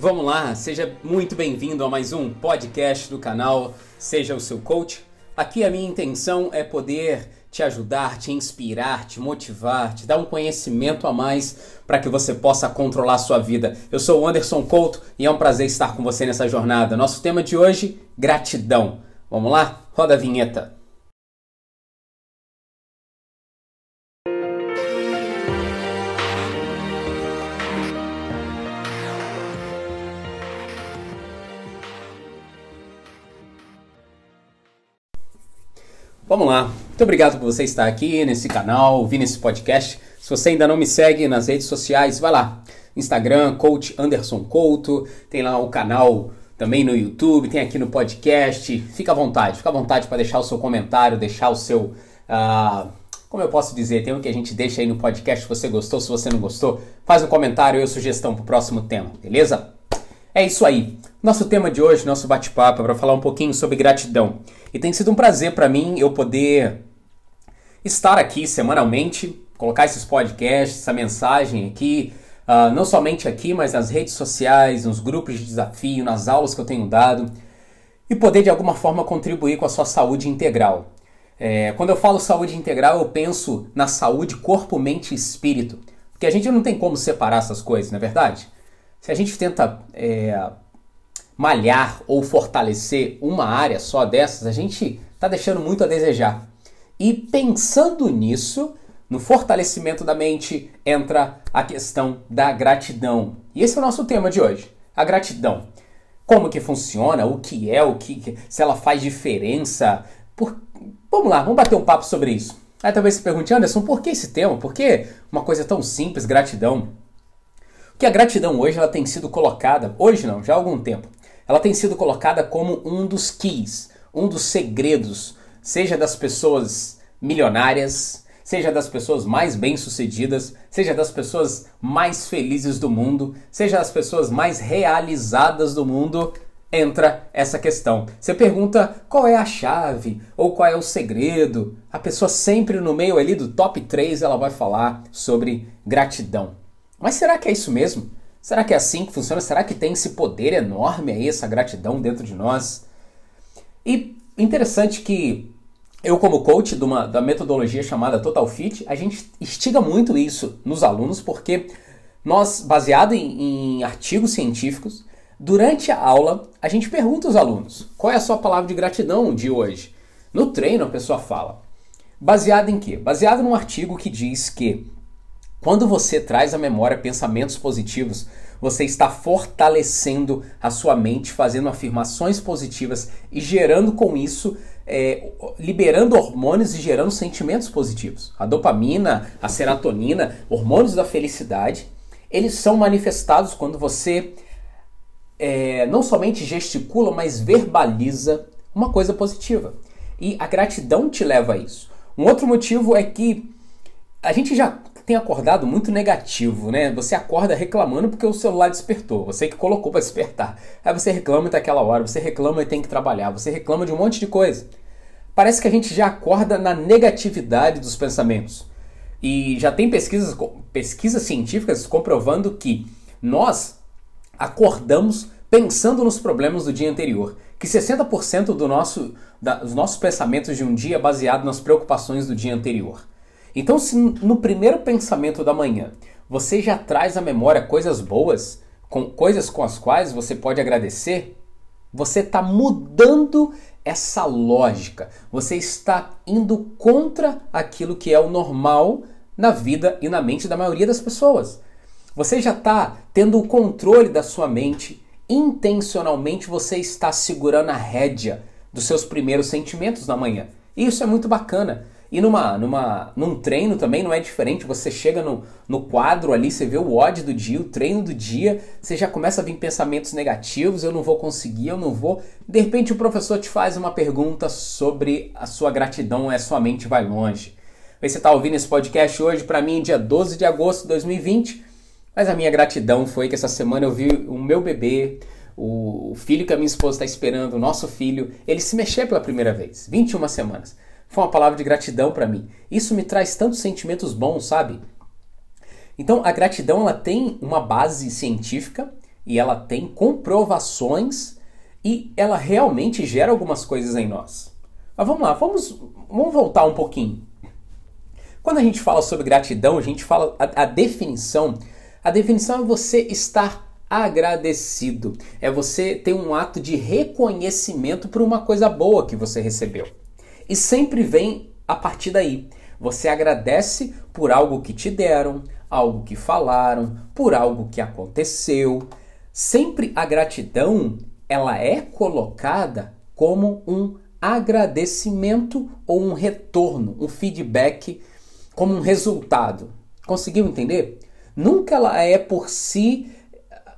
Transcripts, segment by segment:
Vamos lá, seja muito bem-vindo a mais um podcast do canal Seja o seu coach. Aqui a minha intenção é poder te ajudar, te inspirar, te motivar, te dar um conhecimento a mais para que você possa controlar a sua vida. Eu sou o Anderson Couto e é um prazer estar com você nessa jornada. Nosso tema de hoje, gratidão. Vamos lá? Roda a vinheta. Vamos lá. Muito obrigado por você estar aqui nesse canal, ouvindo esse podcast. Se você ainda não me segue nas redes sociais, vai lá. Instagram, Coach Anderson Couto. Tem lá o canal também no YouTube, tem aqui no podcast. Fica à vontade, fica à vontade para deixar o seu comentário, deixar o seu. Uh, como eu posso dizer, tem o que a gente deixa aí no podcast. Se você gostou, se você não gostou, faz um comentário ou sugestão para o próximo tema, beleza? É isso aí. Nosso tema de hoje, nosso bate-papo, é para falar um pouquinho sobre gratidão. E tem sido um prazer para mim eu poder estar aqui semanalmente, colocar esses podcasts, essa mensagem aqui, uh, não somente aqui, mas nas redes sociais, nos grupos de desafio, nas aulas que eu tenho dado, e poder de alguma forma contribuir com a sua saúde integral. É, quando eu falo saúde integral, eu penso na saúde corpo, mente e espírito. Porque a gente não tem como separar essas coisas, não é verdade? Se a gente tenta é, malhar ou fortalecer uma área só dessas, a gente está deixando muito a desejar. E pensando nisso, no fortalecimento da mente, entra a questão da gratidão. E esse é o nosso tema de hoje, a gratidão. Como que funciona, o que é, o que se ela faz diferença. Por... Vamos lá, vamos bater um papo sobre isso. Aí talvez se pergunte, Anderson, por que esse tema? Por que uma coisa tão simples, gratidão? que a gratidão hoje ela tem sido colocada, hoje não, já há algum tempo, ela tem sido colocada como um dos keys, um dos segredos, seja das pessoas milionárias, seja das pessoas mais bem-sucedidas, seja das pessoas mais felizes do mundo, seja das pessoas mais realizadas do mundo, entra essa questão. Você pergunta qual é a chave ou qual é o segredo. A pessoa sempre no meio ali do top 3 ela vai falar sobre gratidão. Mas será que é isso mesmo? Será que é assim que funciona? Será que tem esse poder enorme aí, essa gratidão dentro de nós? E interessante que eu, como coach de uma, da metodologia chamada Total Fit, a gente instiga muito isso nos alunos, porque nós, baseado em, em artigos científicos, durante a aula, a gente pergunta aos alunos qual é a sua palavra de gratidão de hoje. No treino, a pessoa fala. Baseado em quê? Baseado num artigo que diz que quando você traz à memória pensamentos positivos, você está fortalecendo a sua mente, fazendo afirmações positivas e gerando com isso, é, liberando hormônios e gerando sentimentos positivos. A dopamina, a serotonina, hormônios da felicidade, eles são manifestados quando você é, não somente gesticula, mas verbaliza uma coisa positiva. E a gratidão te leva a isso. Um outro motivo é que a gente já tem acordado muito negativo, né? Você acorda reclamando porque o celular despertou, você que colocou para despertar. Aí você reclama daquela hora, você reclama e tem que trabalhar, você reclama de um monte de coisa. Parece que a gente já acorda na negatividade dos pensamentos. E já tem pesquisas, pesquisas científicas comprovando que nós acordamos pensando nos problemas do dia anterior. Que 60% do nosso, da, dos nossos pensamentos de um dia é baseado nas preocupações do dia anterior. Então, se no primeiro pensamento da manhã você já traz à memória coisas boas, com coisas com as quais você pode agradecer, você está mudando essa lógica. Você está indo contra aquilo que é o normal na vida e na mente da maioria das pessoas. Você já está tendo o controle da sua mente. Intencionalmente você está segurando a rédea dos seus primeiros sentimentos na manhã. E isso é muito bacana. E numa, numa, num treino também não é diferente. Você chega no, no quadro ali, você vê o odd do dia, o treino do dia, você já começa a vir pensamentos negativos, eu não vou conseguir, eu não vou. De repente o professor te faz uma pergunta sobre a sua gratidão, a sua mente vai longe. Você está ouvindo esse podcast hoje, para mim, dia 12 de agosto de 2020, mas a minha gratidão foi que essa semana eu vi o meu bebê, o filho que a minha esposa está esperando, o nosso filho, ele se mexer pela primeira vez, 21 semanas. Foi uma palavra de gratidão para mim. Isso me traz tantos sentimentos bons, sabe? Então, a gratidão ela tem uma base científica e ela tem comprovações e ela realmente gera algumas coisas em nós. Mas vamos lá, vamos, vamos voltar um pouquinho. Quando a gente fala sobre gratidão, a gente fala a, a definição. A definição é você estar agradecido. É você ter um ato de reconhecimento por uma coisa boa que você recebeu. E sempre vem a partir daí. Você agradece por algo que te deram, algo que falaram, por algo que aconteceu. Sempre a gratidão, ela é colocada como um agradecimento ou um retorno, um feedback, como um resultado. Conseguiu entender? Nunca ela é por si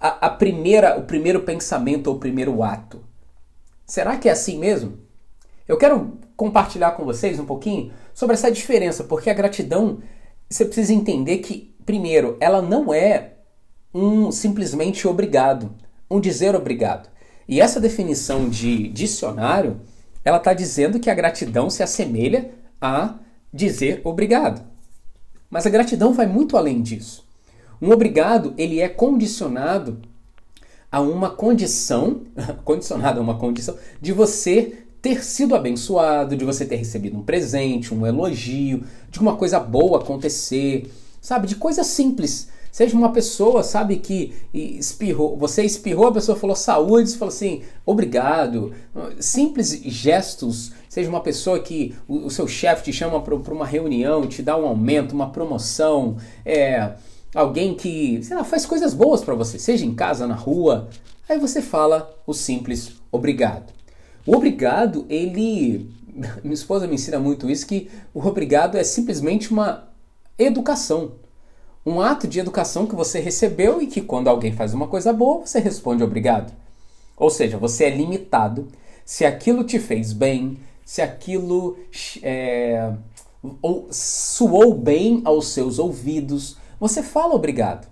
a, a primeira, o primeiro pensamento ou o primeiro ato. Será que é assim mesmo? Eu quero compartilhar com vocês um pouquinho sobre essa diferença, porque a gratidão, você precisa entender que, primeiro, ela não é um simplesmente obrigado, um dizer obrigado. E essa definição de dicionário, ela está dizendo que a gratidão se assemelha a dizer obrigado. Mas a gratidão vai muito além disso. Um obrigado, ele é condicionado a uma condição, condicionado a uma condição de você ter sido abençoado, de você ter recebido um presente, um elogio, de uma coisa boa acontecer, sabe? De coisas simples. Seja uma pessoa, sabe, que espirrou, você espirrou, a pessoa falou saúde, você falou assim, obrigado. Simples gestos. Seja uma pessoa que o, o seu chefe te chama para uma reunião, te dá um aumento, uma promoção, é alguém que, sei lá, faz coisas boas para você, seja em casa, na rua, aí você fala o simples obrigado. O obrigado, ele. Minha esposa me ensina muito isso, que o obrigado é simplesmente uma educação. Um ato de educação que você recebeu e que quando alguém faz uma coisa boa, você responde obrigado. Ou seja, você é limitado se aquilo te fez bem, se aquilo é, ou, soou bem aos seus ouvidos, você fala obrigado.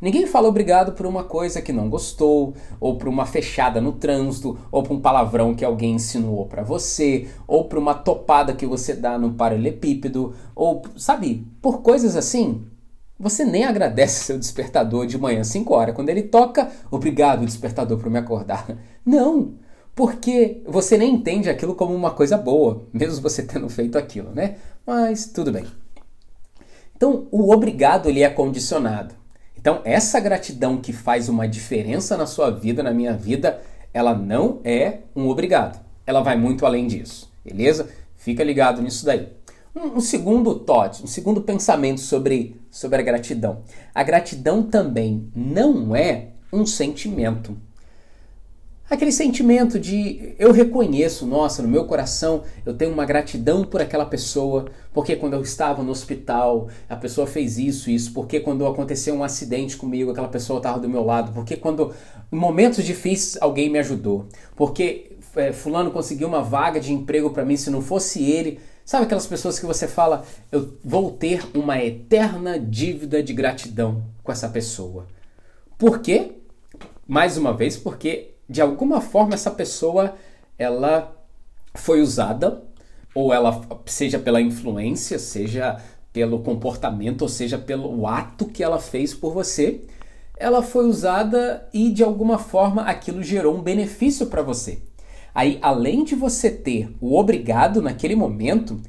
Ninguém fala obrigado por uma coisa que não gostou, ou por uma fechada no trânsito, ou por um palavrão que alguém insinuou para você, ou por uma topada que você dá no paralelepípedo, ou, sabe, por coisas assim. Você nem agradece seu despertador de manhã 5 horas quando ele toca, obrigado despertador por me acordar. Não, porque você nem entende aquilo como uma coisa boa, mesmo você tendo feito aquilo, né? Mas tudo bem. Então, o obrigado ele é condicionado. Então, essa gratidão que faz uma diferença na sua vida, na minha vida, ela não é um obrigado. Ela vai muito além disso, beleza? Fica ligado nisso daí. Um, um segundo thought, um segundo pensamento sobre, sobre a gratidão. A gratidão também não é um sentimento aquele sentimento de eu reconheço, nossa, no meu coração eu tenho uma gratidão por aquela pessoa, porque quando eu estava no hospital a pessoa fez isso, isso, porque quando aconteceu um acidente comigo aquela pessoa estava do meu lado, porque quando em momentos difíceis alguém me ajudou, porque é, fulano conseguiu uma vaga de emprego para mim, se não fosse ele, sabe aquelas pessoas que você fala, eu vou ter uma eterna dívida de gratidão com essa pessoa. Por quê? Mais uma vez, porque de alguma forma essa pessoa ela foi usada ou ela seja pela influência, seja pelo comportamento, ou seja pelo ato que ela fez por você, ela foi usada e de alguma forma aquilo gerou um benefício para você. Aí, além de você ter o obrigado naquele momento,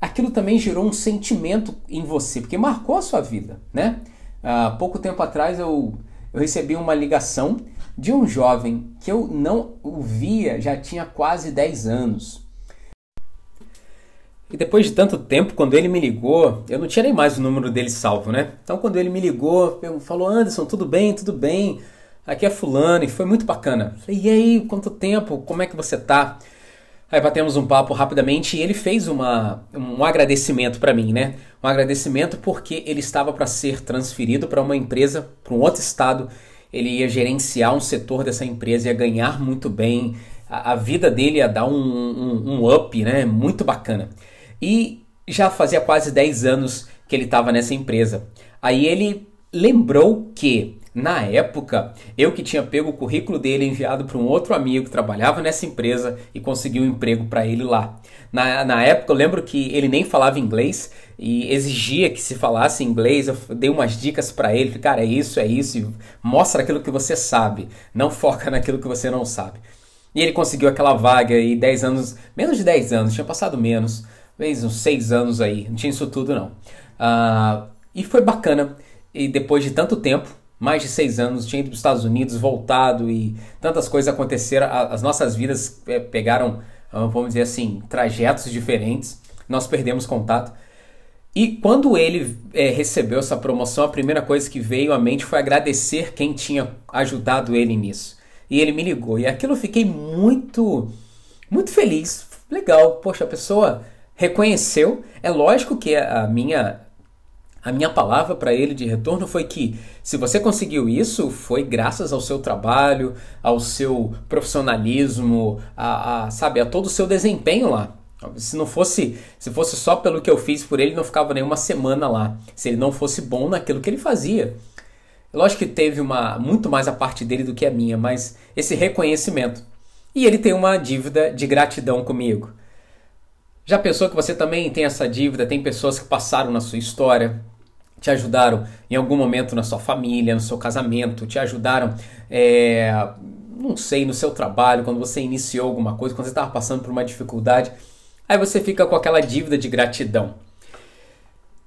aquilo também gerou um sentimento em você, porque marcou a sua vida, né? Há pouco tempo atrás eu, eu recebi uma ligação de um jovem que eu não o via já tinha quase 10 anos. E depois de tanto tempo, quando ele me ligou, eu não tinha nem mais o número dele salvo, né? Então quando ele me ligou, falou: Anderson, tudo bem, tudo bem. Aqui é Fulano, e foi muito bacana. Falei, e aí, quanto tempo? Como é que você tá? Aí batemos um papo rapidamente e ele fez uma, um agradecimento para mim, né? Um agradecimento porque ele estava para ser transferido para uma empresa, para um outro estado ele ia gerenciar um setor dessa empresa, ia ganhar muito bem, a, a vida dele ia dar um, um, um, up, né? Muito bacana. E já fazia quase 10 anos que ele estava nessa empresa. Aí ele lembrou que Na época, eu que tinha pego o currículo dele enviado para um outro amigo que trabalhava nessa empresa e consegui um emprego para ele lá. Na, na época, eu lembro que ele nem falava inglês e exigia que se falasse inglês. Eu dei umas dicas para ele, cara, é isso, é isso, mostra aquilo que você sabe, não foca naquilo que você não sabe. E ele conseguiu aquela vaga e 10 anos, menos de 10 anos, tinha passado menos, talvez uns 6 anos aí, não tinha isso tudo não. Uh, e foi bacana. E depois de tanto tempo, mais de seis anos, tinha ido para os Estados Unidos, voltado e tantas coisas aconteceram. As nossas vidas é, pegaram, ah, vamos dizer assim, trajetos diferentes. Nós perdemos contato. E quando ele é, recebeu essa promoção, a primeira coisa que veio à mente foi agradecer quem tinha ajudado ele nisso. E ele me ligou. E aquilo eu fiquei muito, muito feliz. Legal, poxa, a pessoa reconheceu. É lógico que a minha a minha palavra para ele de retorno foi que se você conseguiu isso, foi graças ao seu trabalho, ao seu profissionalismo, a, a, sabe, a todo o seu desempenho lá. Se não fosse, se fosse só pelo que eu fiz por ele, não ficava nenhuma semana lá. Se ele não fosse bom naquilo que ele fazia. Lógico que teve uma muito mais a parte dele do que a minha, mas esse reconhecimento. E ele tem uma dívida de gratidão comigo. Já pensou que você também tem essa dívida? Tem pessoas que passaram na sua história, te ajudaram em algum momento na sua família, no seu casamento, te ajudaram, é, não sei, no seu trabalho, quando você iniciou alguma coisa, quando você estava passando por uma dificuldade. Aí você fica com aquela dívida de gratidão.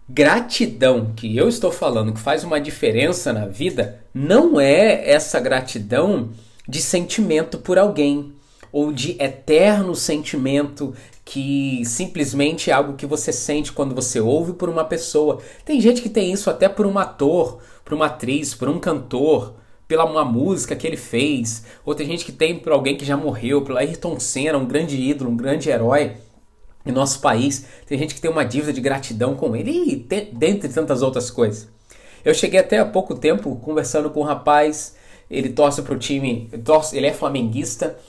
Gratidão que eu estou falando que faz uma diferença na vida não é essa gratidão de sentimento por alguém ou de eterno sentimento que simplesmente é algo que você sente quando você ouve por uma pessoa. Tem gente que tem isso até por um ator, por uma atriz, por um cantor, pela uma música que ele fez. Ou tem gente que tem por alguém que já morreu, pelo Ayrton Senna, um grande ídolo, um grande herói em nosso país. Tem gente que tem uma dívida de gratidão com ele, e dentre tantas outras coisas. Eu cheguei até há pouco tempo conversando com um rapaz, ele torce para o time, torce, ele é flamenguista,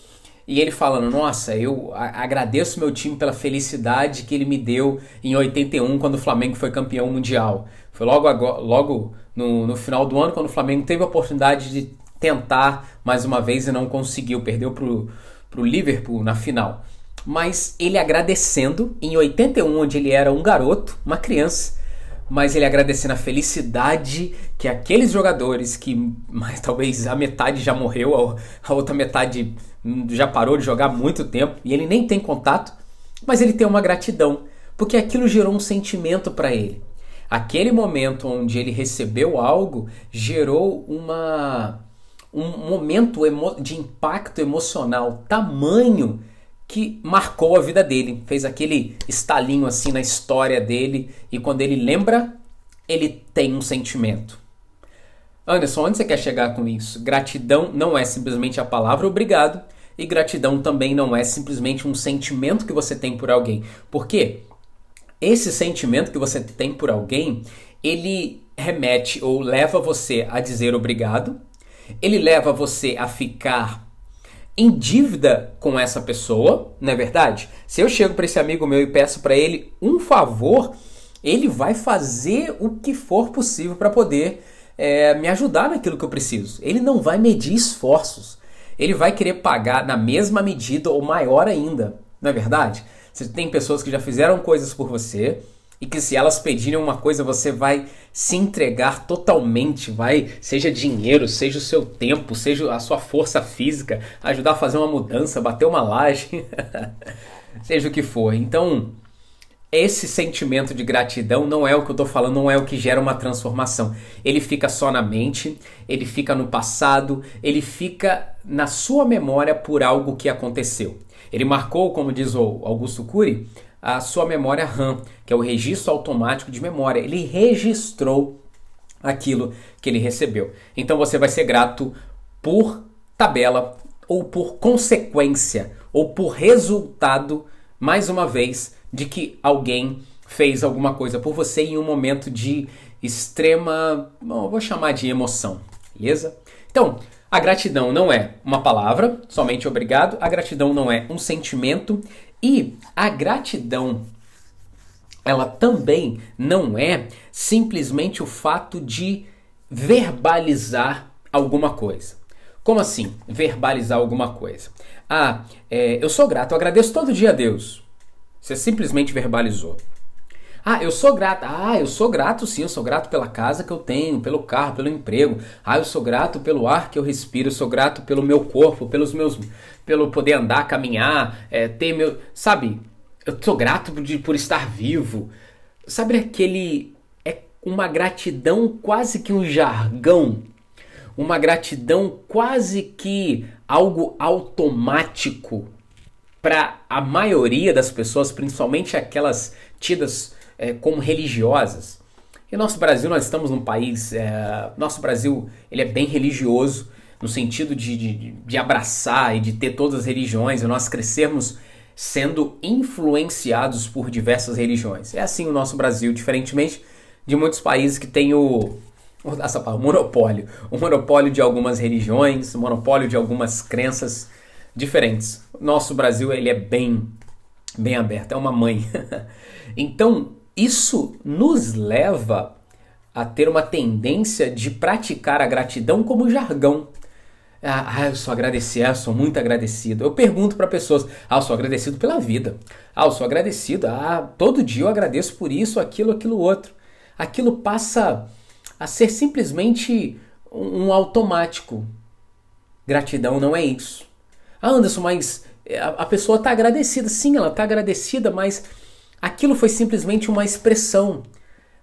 e ele falando: Nossa, eu agradeço meu time pela felicidade que ele me deu em 81, quando o Flamengo foi campeão mundial. Foi logo, agora, logo no, no final do ano, quando o Flamengo teve a oportunidade de tentar mais uma vez e não conseguiu, perdeu para o Liverpool na final. Mas ele agradecendo em 81, onde ele era um garoto, uma criança, mas ele agradecendo a felicidade que aqueles jogadores que mais talvez a metade já morreu, a outra metade já parou de jogar há muito tempo e ele nem tem contato, mas ele tem uma gratidão, porque aquilo gerou um sentimento para ele. Aquele momento onde ele recebeu algo gerou uma um momento de impacto emocional tamanho que marcou a vida dele, fez aquele estalinho assim na história dele e quando ele lembra, ele tem um sentimento. Anderson, onde você quer chegar com isso? Gratidão não é simplesmente a palavra obrigado e gratidão também não é simplesmente um sentimento que você tem por alguém. Por quê? Esse sentimento que você tem por alguém, ele remete ou leva você a dizer obrigado, ele leva você a ficar em dívida com essa pessoa, não é verdade? Se eu chego para esse amigo meu e peço para ele um favor, ele vai fazer o que for possível para poder é, me ajudar naquilo que eu preciso. Ele não vai medir esforços. Ele vai querer pagar na mesma medida ou maior ainda, não é verdade? Você tem pessoas que já fizeram coisas por você, e que se elas pedirem uma coisa você vai se entregar totalmente, vai, seja dinheiro, seja o seu tempo, seja a sua força física, ajudar a fazer uma mudança, bater uma laje, seja o que for. Então, esse sentimento de gratidão não é o que eu estou falando, não é o que gera uma transformação. Ele fica só na mente, ele fica no passado, ele fica na sua memória por algo que aconteceu. Ele marcou, como diz o Augusto Cury, a sua memória RAM, que é o registro automático de memória. Ele registrou aquilo que ele recebeu. Então você vai ser grato por tabela ou por consequência ou por resultado, mais uma vez, de que alguém fez alguma coisa por você em um momento de extrema, bom, vou chamar de emoção, beleza? Então, a gratidão não é uma palavra, somente obrigado. A gratidão não é um sentimento e a gratidão, ela também não é simplesmente o fato de verbalizar alguma coisa. Como assim? Verbalizar alguma coisa. Ah, é, eu sou grato, eu agradeço todo dia a Deus. Você simplesmente verbalizou. Ah, eu sou grato. Ah, eu sou grato sim, eu sou grato pela casa que eu tenho, pelo carro, pelo emprego. Ah, eu sou grato pelo ar que eu respiro, eu sou grato pelo meu corpo, pelos meus pelo poder andar, caminhar, é, ter meu, sabe? Eu sou grato por, por estar vivo. Sabe aquele é uma gratidão quase que um jargão, uma gratidão quase que algo automático para a maioria das pessoas, principalmente aquelas tidas é, como religiosas. E nosso Brasil, nós estamos num país, é, nosso Brasil, ele é bem religioso, no sentido de, de, de abraçar e de ter todas as religiões, e nós crescermos sendo influenciados por diversas religiões. É assim o nosso Brasil, diferentemente de muitos países que têm o, essa palavra, monopólio, o monopólio de algumas religiões, o monopólio de algumas crenças diferentes. Nosso Brasil ele é bem bem aberto, é uma mãe. então, isso nos leva a ter uma tendência de praticar a gratidão como jargão. Ah, eu sou agradecido, eu sou muito agradecido. Eu pergunto para pessoas: ah, eu sou agradecido pela vida. Ah, eu sou agradecido. Ah, todo dia eu agradeço por isso, aquilo, aquilo outro. Aquilo passa a ser simplesmente um automático. Gratidão não é isso. Ah, Anderson, mas a pessoa está agradecida. Sim, ela está agradecida, mas aquilo foi simplesmente uma expressão.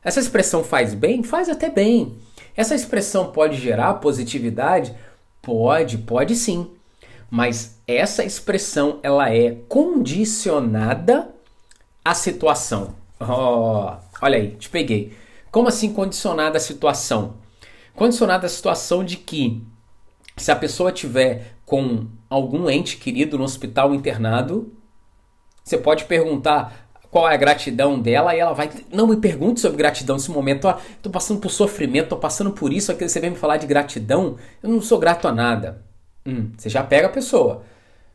Essa expressão faz bem? Faz até bem. Essa expressão pode gerar positividade? Pode, pode sim. Mas essa expressão ela é condicionada à situação. Oh, olha aí, te peguei. Como assim condicionada à situação? Condicionada à situação de que se a pessoa tiver com algum ente querido no hospital internado, você pode perguntar qual é a gratidão dela e ela vai. Não me pergunte sobre gratidão nesse momento. Tô passando por sofrimento, tô passando por isso, aquilo você vem me falar de gratidão. Eu não sou grato a nada. Hum, você já pega a pessoa.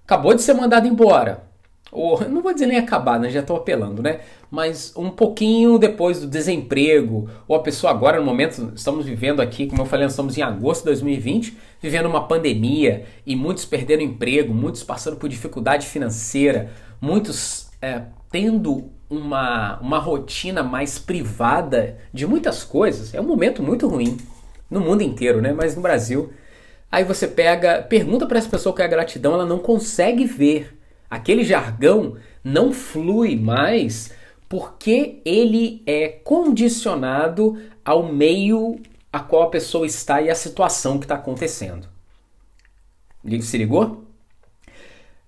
Acabou de ser mandado embora ou não vou dizer nem acabar, né? Já estou apelando, né? Mas um pouquinho depois do desemprego, ou a pessoa agora, no momento, estamos vivendo aqui, como eu falei, estamos em agosto de 2020, vivendo uma pandemia e muitos perderam emprego, muitos passando por dificuldade financeira, muitos é, tendo uma, uma rotina mais privada de muitas coisas. É um momento muito ruim no mundo inteiro, né? Mas no Brasil. Aí você pega, pergunta para essa pessoa que é a gratidão, ela não consegue ver aquele jargão não flui mais porque ele é condicionado ao meio a qual a pessoa está e a situação que está acontecendo. Se ligou?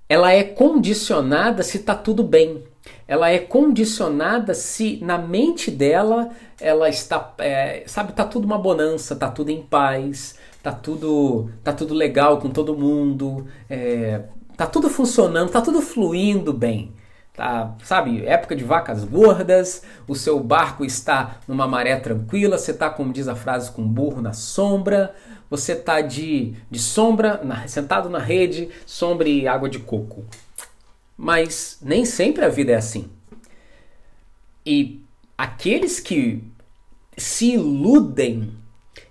Ela é condicionada se está tudo bem. Ela é condicionada se na mente dela ela está, é, sabe, tá tudo uma bonança, tá tudo em paz, tá tudo, tá tudo legal com todo mundo, é, tá tudo funcionando, tá tudo fluindo bem. Tá, sabe, época de vacas gordas, o seu barco está numa maré tranquila, você está, como diz a frase, com burro na sombra, você está de, de sombra, na, sentado na rede, sombra e água de coco. Mas nem sempre a vida é assim. E aqueles que se iludem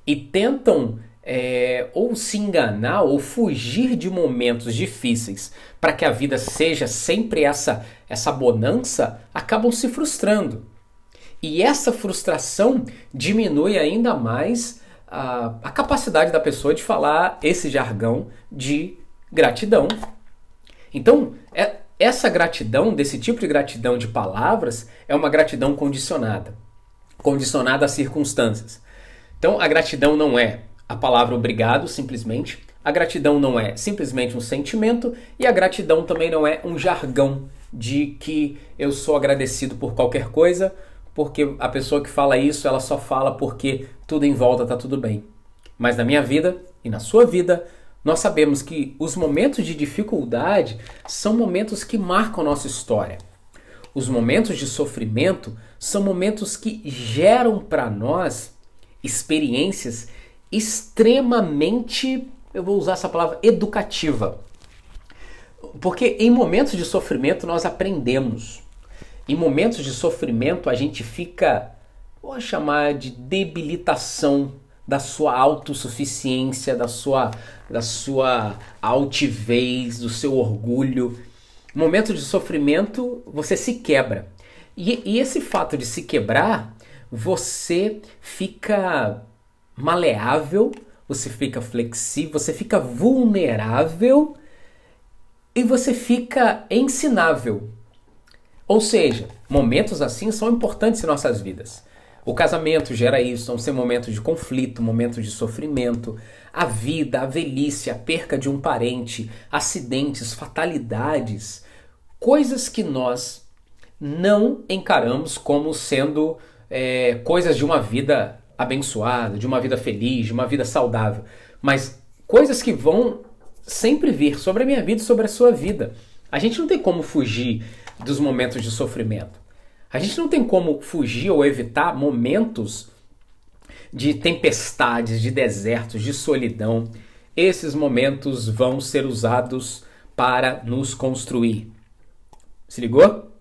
e tentam é, ou se enganar ou fugir de momentos difíceis para que a vida seja sempre essa essa bonança, acabam se frustrando. E essa frustração diminui ainda mais a, a capacidade da pessoa de falar esse jargão de gratidão. Então, é, essa gratidão, desse tipo de gratidão de palavras, é uma gratidão condicionada condicionada às circunstâncias. Então, a gratidão não é a palavra obrigado, simplesmente. A gratidão não é simplesmente um sentimento e a gratidão também não é um jargão de que eu sou agradecido por qualquer coisa, porque a pessoa que fala isso, ela só fala porque tudo em volta está tudo bem. Mas na minha vida e na sua vida, nós sabemos que os momentos de dificuldade são momentos que marcam nossa história. Os momentos de sofrimento são momentos que geram para nós experiências extremamente, eu vou usar essa palavra, educativa. Porque em momentos de sofrimento nós aprendemos. Em momentos de sofrimento a gente fica, vou chamar de debilitação da sua autossuficiência, da sua, da sua altivez, do seu orgulho. Momento de sofrimento, você se quebra. E, e esse fato de se quebrar, você fica maleável, você fica flexível, você fica vulnerável e você fica ensinável. Ou seja, momentos assim são importantes em nossas vidas. O casamento gera isso, são ser momentos de conflito, momentos de sofrimento, a vida, a velhice, a perca de um parente, acidentes, fatalidades, coisas que nós não encaramos como sendo é, coisas de uma vida abençoada, de uma vida feliz, de uma vida saudável, mas coisas que vão sempre vir sobre a minha vida e sobre a sua vida. A gente não tem como fugir dos momentos de sofrimento. A gente não tem como fugir ou evitar momentos de tempestades, de desertos, de solidão. Esses momentos vão ser usados para nos construir. Se ligou?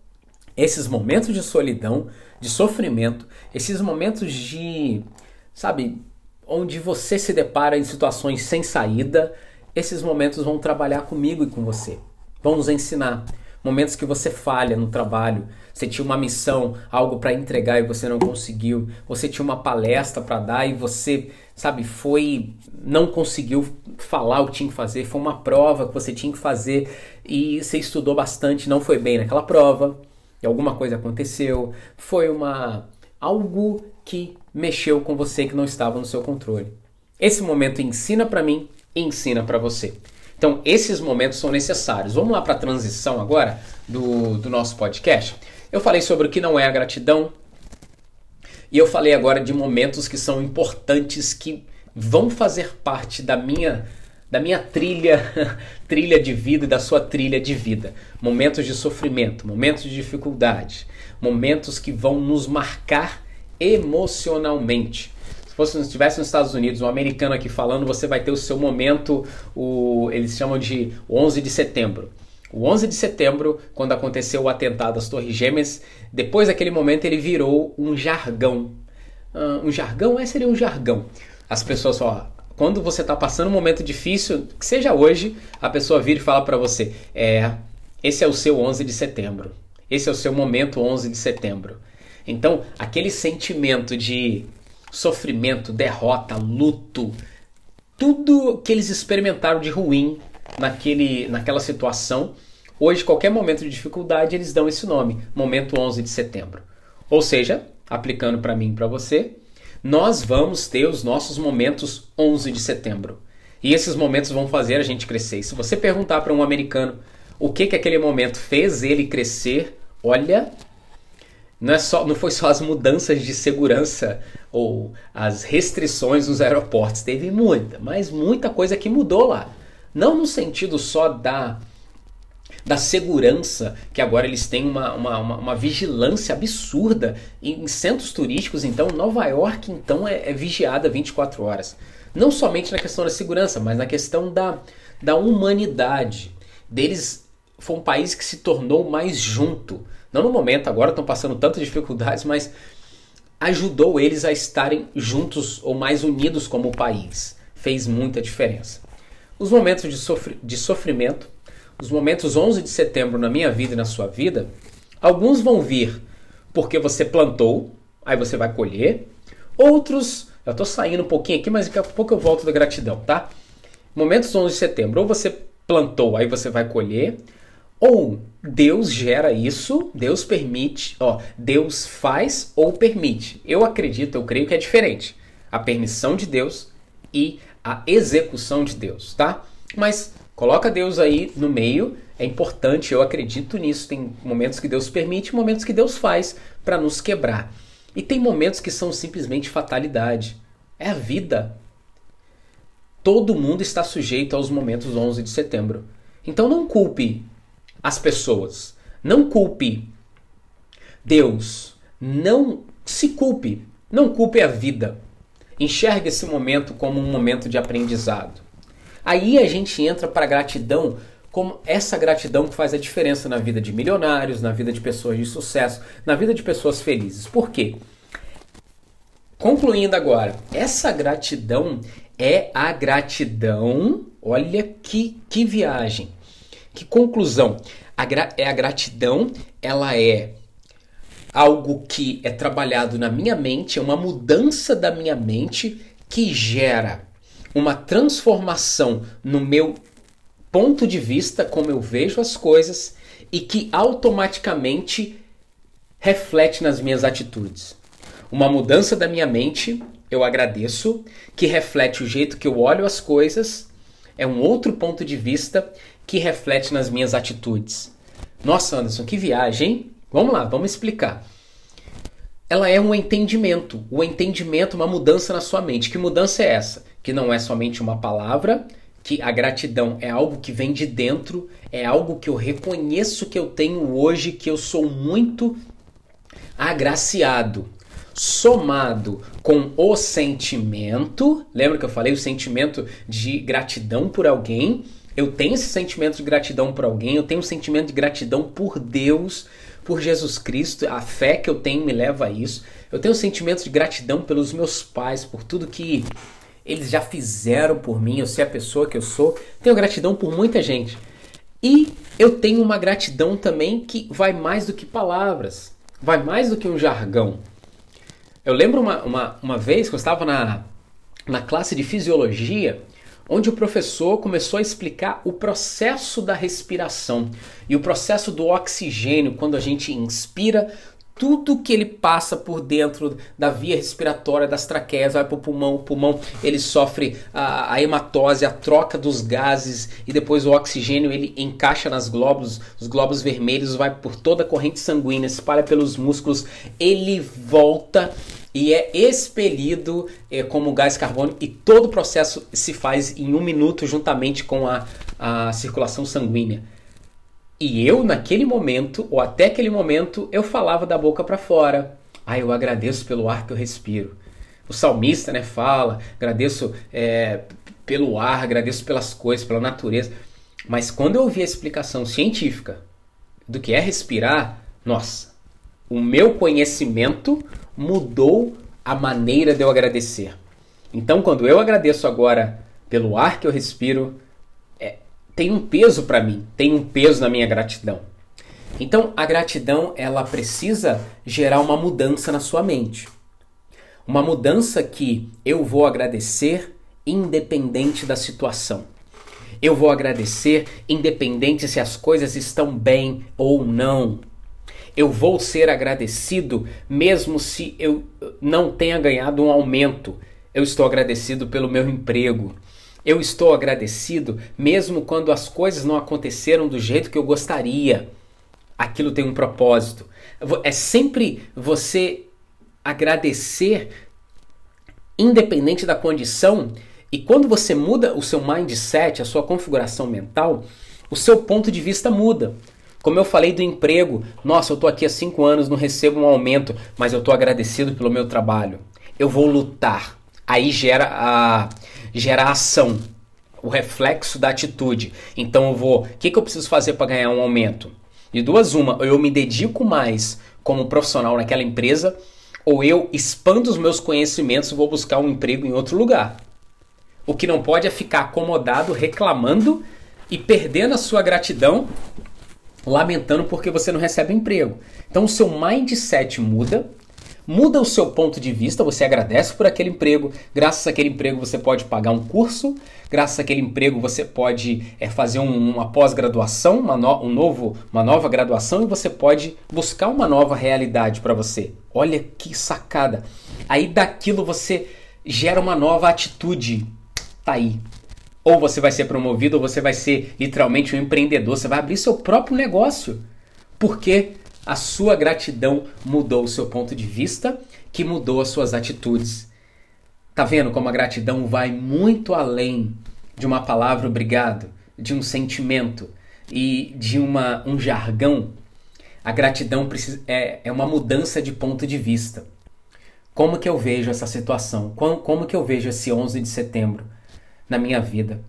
Esses momentos de solidão, de sofrimento, esses momentos de, sabe, onde você se depara em situações sem saída, esses momentos vão trabalhar comigo e com você. Vão nos ensinar momentos que você falha no trabalho, você tinha uma missão, algo para entregar e você não conseguiu, você tinha uma palestra para dar e você, sabe, foi não conseguiu falar o que tinha que fazer, foi uma prova que você tinha que fazer e você estudou bastante, não foi bem naquela prova, e alguma coisa aconteceu, foi uma algo que mexeu com você que não estava no seu controle. Esse momento ensina para mim ensina para você. Então, esses momentos são necessários. Vamos lá para a transição agora do, do nosso podcast. Eu falei sobre o que não é a gratidão. E eu falei agora de momentos que são importantes, que vão fazer parte da minha da minha trilha, trilha de vida e da sua trilha de vida. Momentos de sofrimento, momentos de dificuldade, momentos que vão nos marcar emocionalmente. Se fosse se estivesse nos Estados Unidos, um americano aqui falando, você vai ter o seu momento, o, eles chamam de 11 de setembro. O 11 de setembro, quando aconteceu o atentado às Torres Gêmeas, depois daquele momento ele virou um jargão. Uh, um jargão? É, seria um jargão. As pessoas falam, quando você está passando um momento difícil, que seja hoje, a pessoa vira e fala para você, é, esse é o seu 11 de setembro. Esse é o seu momento 11 de setembro. Então, aquele sentimento de sofrimento, derrota, luto, tudo que eles experimentaram de ruim naquele, naquela situação, hoje, qualquer momento de dificuldade, eles dão esse nome, momento 11 de setembro. Ou seja, aplicando para mim e para você, nós vamos ter os nossos momentos 11 de setembro. E esses momentos vão fazer a gente crescer. E se você perguntar para um americano o que que aquele momento fez ele crescer, olha, não, é só, não foi só as mudanças de segurança ou as restrições nos aeroportos, teve muita, mas muita coisa que mudou lá. Não no sentido só da, da segurança, que agora eles têm uma, uma, uma, uma vigilância absurda em, em, centros turísticos, então Nova York então é, é vigiada 24 horas. Não somente na questão da segurança, mas na questão da, da humanidade. Deles foi um país que se tornou mais junto não no momento, agora estão passando tantas dificuldades, mas ajudou eles a estarem juntos ou mais unidos como país. Fez muita diferença. Os momentos de, de sofrimento, os momentos 11 de setembro na minha vida e na sua vida, alguns vão vir porque você plantou, aí você vai colher. Outros, eu estou saindo um pouquinho aqui, mas daqui a pouco eu volto da gratidão, tá? Momentos 11 de setembro, ou você plantou, aí você vai colher. Ou Deus gera isso, Deus permite, ó, Deus faz ou permite. Eu acredito, eu creio que é diferente. A permissão de Deus e a execução de Deus, tá? Mas coloca Deus aí no meio, é importante, eu acredito nisso. Tem momentos que Deus permite, momentos que Deus faz para nos quebrar. E tem momentos que são simplesmente fatalidade. É a vida. Todo mundo está sujeito aos momentos 11 de setembro. Então não culpe as pessoas. Não culpe Deus. Não se culpe. Não culpe a vida. Enxergue esse momento como um momento de aprendizado. Aí a gente entra para a gratidão como essa gratidão que faz a diferença na vida de milionários, na vida de pessoas de sucesso, na vida de pessoas felizes. Por quê? concluindo agora, essa gratidão é a gratidão. Olha que, que viagem, que conclusão. A é a gratidão, ela é algo que é trabalhado na minha mente, é uma mudança da minha mente que gera uma transformação no meu ponto de vista, como eu vejo as coisas, e que automaticamente reflete nas minhas atitudes. Uma mudança da minha mente, eu agradeço, que reflete o jeito que eu olho as coisas, é um outro ponto de vista que reflete nas minhas atitudes. Nossa, Anderson, que viagem, hein? Vamos lá, vamos explicar. Ela é um entendimento, o entendimento, uma mudança na sua mente. Que mudança é essa? Que não é somente uma palavra, que a gratidão é algo que vem de dentro, é algo que eu reconheço que eu tenho hoje, que eu sou muito agraciado. Somado com o sentimento, lembra que eu falei o sentimento de gratidão por alguém? Eu tenho esse sentimento de gratidão por alguém, eu tenho um sentimento de gratidão por Deus, por Jesus Cristo, a fé que eu tenho me leva a isso. Eu tenho um sentimento de gratidão pelos meus pais, por tudo que eles já fizeram por mim, eu sei a pessoa que eu sou. Tenho gratidão por muita gente. E eu tenho uma gratidão também que vai mais do que palavras, vai mais do que um jargão. Eu lembro uma, uma, uma vez que eu estava na, na classe de fisiologia onde o professor começou a explicar o processo da respiração e o processo do oxigênio quando a gente inspira. Tudo que ele passa por dentro da via respiratória, das traqueias, vai para o pulmão, o pulmão ele sofre a, a, hematose, a troca dos gases e depois o oxigênio ele encaixa nas glóbulos, os glóbulos vermelhos vai por toda a corrente sanguínea, espalha pelos músculos, ele volta e é expelido é, como gás carbônico e todo o processo se faz em um minuto juntamente com a, a circulação sanguínea. E eu, naquele momento, ou até aquele momento, eu falava da boca para fora. Ah, eu agradeço pelo ar que eu respiro. O salmista né, fala, agradeço é, pelo ar, agradeço pelas coisas, pela natureza. Mas quando eu ouvi a explicação científica do que é respirar, nossa, o meu conhecimento mudou a maneira de eu agradecer. Então, quando eu agradeço agora pelo ar que eu respiro, é, tem um peso para mim, tem um peso na minha gratidão. Então, a gratidão ela precisa gerar uma mudança na sua mente. Uma mudança que eu vou agradecer independente da situação. Eu vou agradecer independente se as coisas estão bem ou não. Eu vou ser agradecido mesmo se eu não tenha ganhado um aumento. Eu estou agradecido pelo meu emprego. Eu estou agradecido mesmo quando as coisas não aconteceram do jeito que eu gostaria. Aquilo tem um propósito. É sempre você agradecer independente da condição. E quando você muda o seu mindset, a sua configuração mental, o seu ponto de vista muda. Como eu falei do emprego, nossa, eu estou aqui há cinco anos, não recebo um aumento, mas eu estou agradecido pelo meu trabalho. Eu vou lutar. Aí gera a, gera a ação, o reflexo da atitude. Então eu vou. O que, que eu preciso fazer para ganhar um aumento? De duas, uma, eu me dedico mais como profissional naquela empresa, ou eu expando os meus conhecimentos e vou buscar um emprego em outro lugar. O que não pode é ficar acomodado, reclamando e perdendo a sua gratidão lamentando porque você não recebe emprego. Então o seu mindset muda, muda o seu ponto de vista, você agradece por aquele emprego, graças àquele emprego você pode pagar um curso, graças àquele emprego você pode é, fazer um, uma pós-graduação, uma, no, um novo, uma nova graduação e você pode buscar uma nova realidade para você. Olha que sacada! Aí daquilo você gera uma nova atitude. Tá aí, ou você vai ser promovido, ou você vai ser literalmente um empreendedor, você vai abrir seu próprio negócio. Porque a sua gratidão mudou o seu ponto de vista, que mudou as suas atitudes. Tá vendo como a gratidão vai muito além de uma palavra obrigado, de um sentimento e de uma, um jargão? A gratidão é, é uma mudança de ponto de vista. Como que eu vejo essa situação? Como, como que eu vejo esse 11 de setembro? Na minha vida?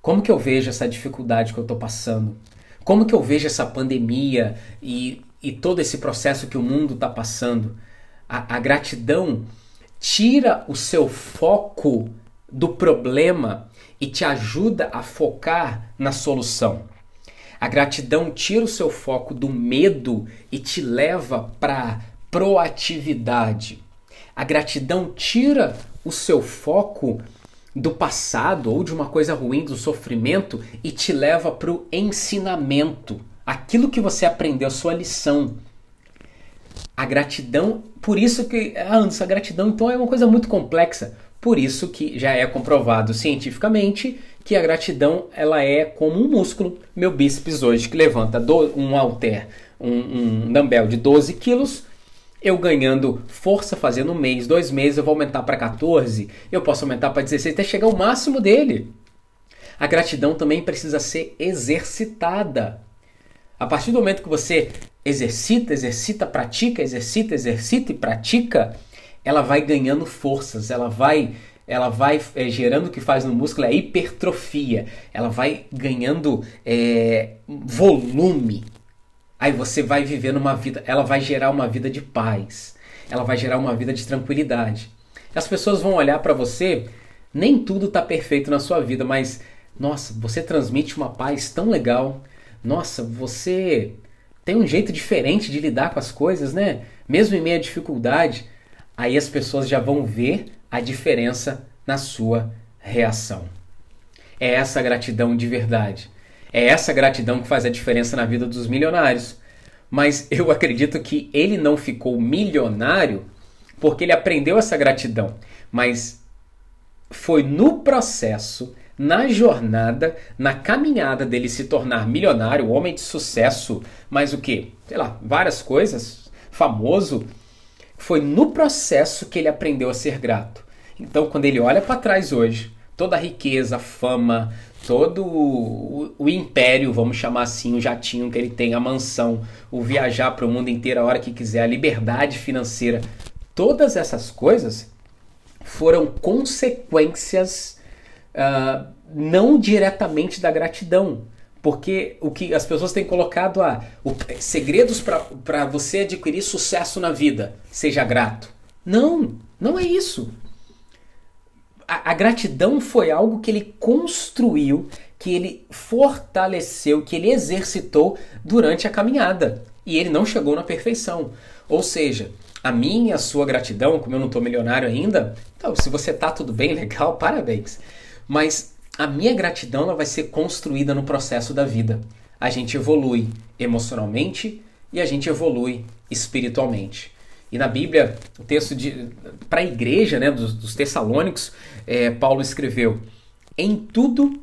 Como que eu vejo essa dificuldade que eu estou passando? Como que eu vejo essa pandemia e, e todo esse processo que o mundo está passando? A, a gratidão tira o seu foco do problema e te ajuda a focar na solução. A gratidão tira o seu foco do medo e te leva para proatividade. A gratidão tira o seu foco do passado ou de uma coisa ruim, do sofrimento, e te leva para o ensinamento. Aquilo que você aprendeu, a sua lição. A gratidão, por isso que, ah, a gratidão então é uma coisa muito complexa. Por isso que já é comprovado cientificamente que a gratidão ela é como um músculo. Meu bíceps hoje que levanta um halter, um, um dumbbell de 12 quilos, eu ganhando força fazendo um mês, dois meses, eu vou aumentar para 14, eu posso aumentar para 16 até chegar ao máximo dele. A gratidão também precisa ser exercitada. A partir do momento que você exercita, exercita, pratica, exercita, exercita e pratica, ela vai ganhando forças, ela vai ela vai é, gerando o que faz no músculo é hipertrofia, ela vai ganhando é, volume. Aí você vai vivendo uma vida, ela vai gerar uma vida de paz, ela vai gerar uma vida de tranquilidade. As pessoas vão olhar para você, nem tudo está perfeito na sua vida, mas nossa, você transmite uma paz tão legal. Nossa, você tem um jeito diferente de lidar com as coisas, né? Mesmo em meio à dificuldade aí as pessoas já vão ver a diferença na sua reação. É essa gratidão de verdade. É essa gratidão que faz a diferença na vida dos milionários. Mas eu acredito que ele não ficou milionário porque ele aprendeu essa gratidão. Mas foi no processo, na jornada, na caminhada dele se tornar milionário, homem de sucesso, mas o que? Sei lá, várias coisas, famoso, foi no processo que ele aprendeu a ser grato. Então, quando ele olha para trás hoje, toda a riqueza, fama, todo o, o, império, vamos chamar assim, o jatinho que ele tem, a mansão, o viajar para o mundo inteiro a hora que quiser, a liberdade financeira, todas essas coisas foram consequências uh, não diretamente da gratidão, porque o que as pessoas têm colocado a o, segredos para você adquirir sucesso na vida, seja grato. Não, não é isso. A, a gratidão foi algo que ele construiu, que ele fortaleceu, que ele exercitou durante a caminhada. E ele não chegou na perfeição. Ou seja, a minha e a sua gratidão, como eu não estou milionário ainda, então, se você tá tudo bem, legal, parabéns. Mas a minha gratidão ela vai ser construída no processo da vida. A gente evolui emocionalmente e a gente evolui espiritualmente. E na Bíblia, o texto para a igreja né, dos, dos Tessalônicos, é, Paulo escreveu: Em tudo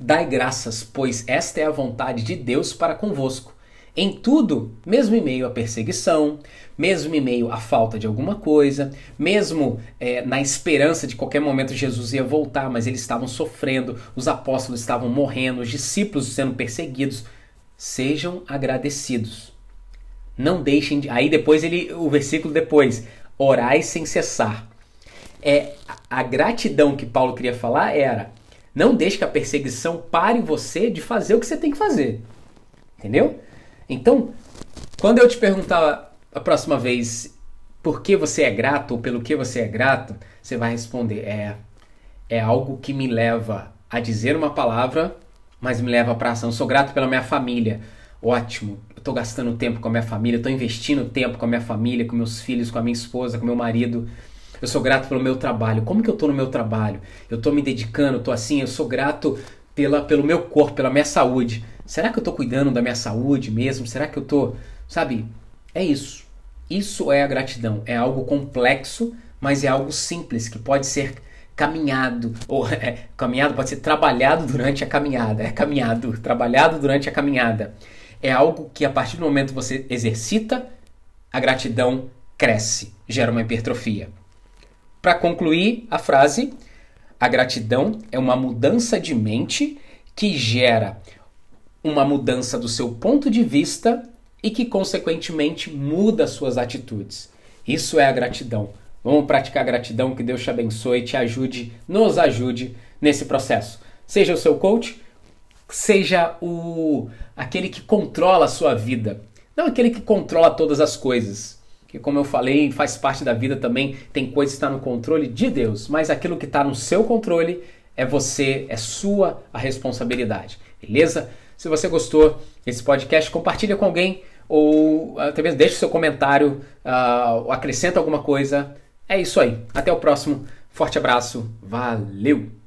dai graças, pois esta é a vontade de Deus para convosco. Em tudo, mesmo em meio à perseguição, mesmo em meio à falta de alguma coisa, mesmo é, na esperança de qualquer momento Jesus ia voltar, mas eles estavam sofrendo, os apóstolos estavam morrendo, os discípulos sendo perseguidos, sejam agradecidos. Não deixem de. Aí depois ele, o versículo depois, orai sem cessar. É a gratidão que Paulo queria falar era: não deixe que a perseguição pare você de fazer o que você tem que fazer. Entendeu? Então, quando eu te perguntar a próxima vez por que você é grato ou pelo que você é grato, você vai responder: é, é algo que me leva a dizer uma palavra, mas me leva para ação. Sou grato pela minha família. Ótimo, eu estou gastando tempo com a minha família, estou investindo tempo com a minha família, com meus filhos, com a minha esposa, com meu marido. Eu sou grato pelo meu trabalho. Como que eu estou no meu trabalho? Eu estou me dedicando, estou assim, eu sou grato pela, pelo meu corpo, pela minha saúde. Será que eu estou cuidando da minha saúde mesmo? Será que eu estou. Sabe? É isso. Isso é a gratidão. É algo complexo, mas é algo simples que pode ser caminhado. Ou é, caminhado pode ser trabalhado durante a caminhada. É caminhado, trabalhado durante a caminhada. É algo que a partir do momento que você exercita, a gratidão cresce, gera uma hipertrofia. Para concluir a frase, a gratidão é uma mudança de mente que gera uma mudança do seu ponto de vista e que, consequentemente, muda suas atitudes. Isso é a gratidão. Vamos praticar gratidão, que Deus te abençoe, te ajude, nos ajude nesse processo. Seja o seu coach, seja o aquele que controla a sua vida, não aquele que controla todas as coisas. que como eu falei, faz parte da vida também, tem coisa que está no controle de Deus, mas aquilo que está no seu controle é você, é sua a responsabilidade, beleza? Se você gostou desse podcast, compartilha com alguém ou até mesmo deixe seu comentário, uh, acrescenta alguma coisa. É isso aí. Até o próximo. Forte abraço. Valeu!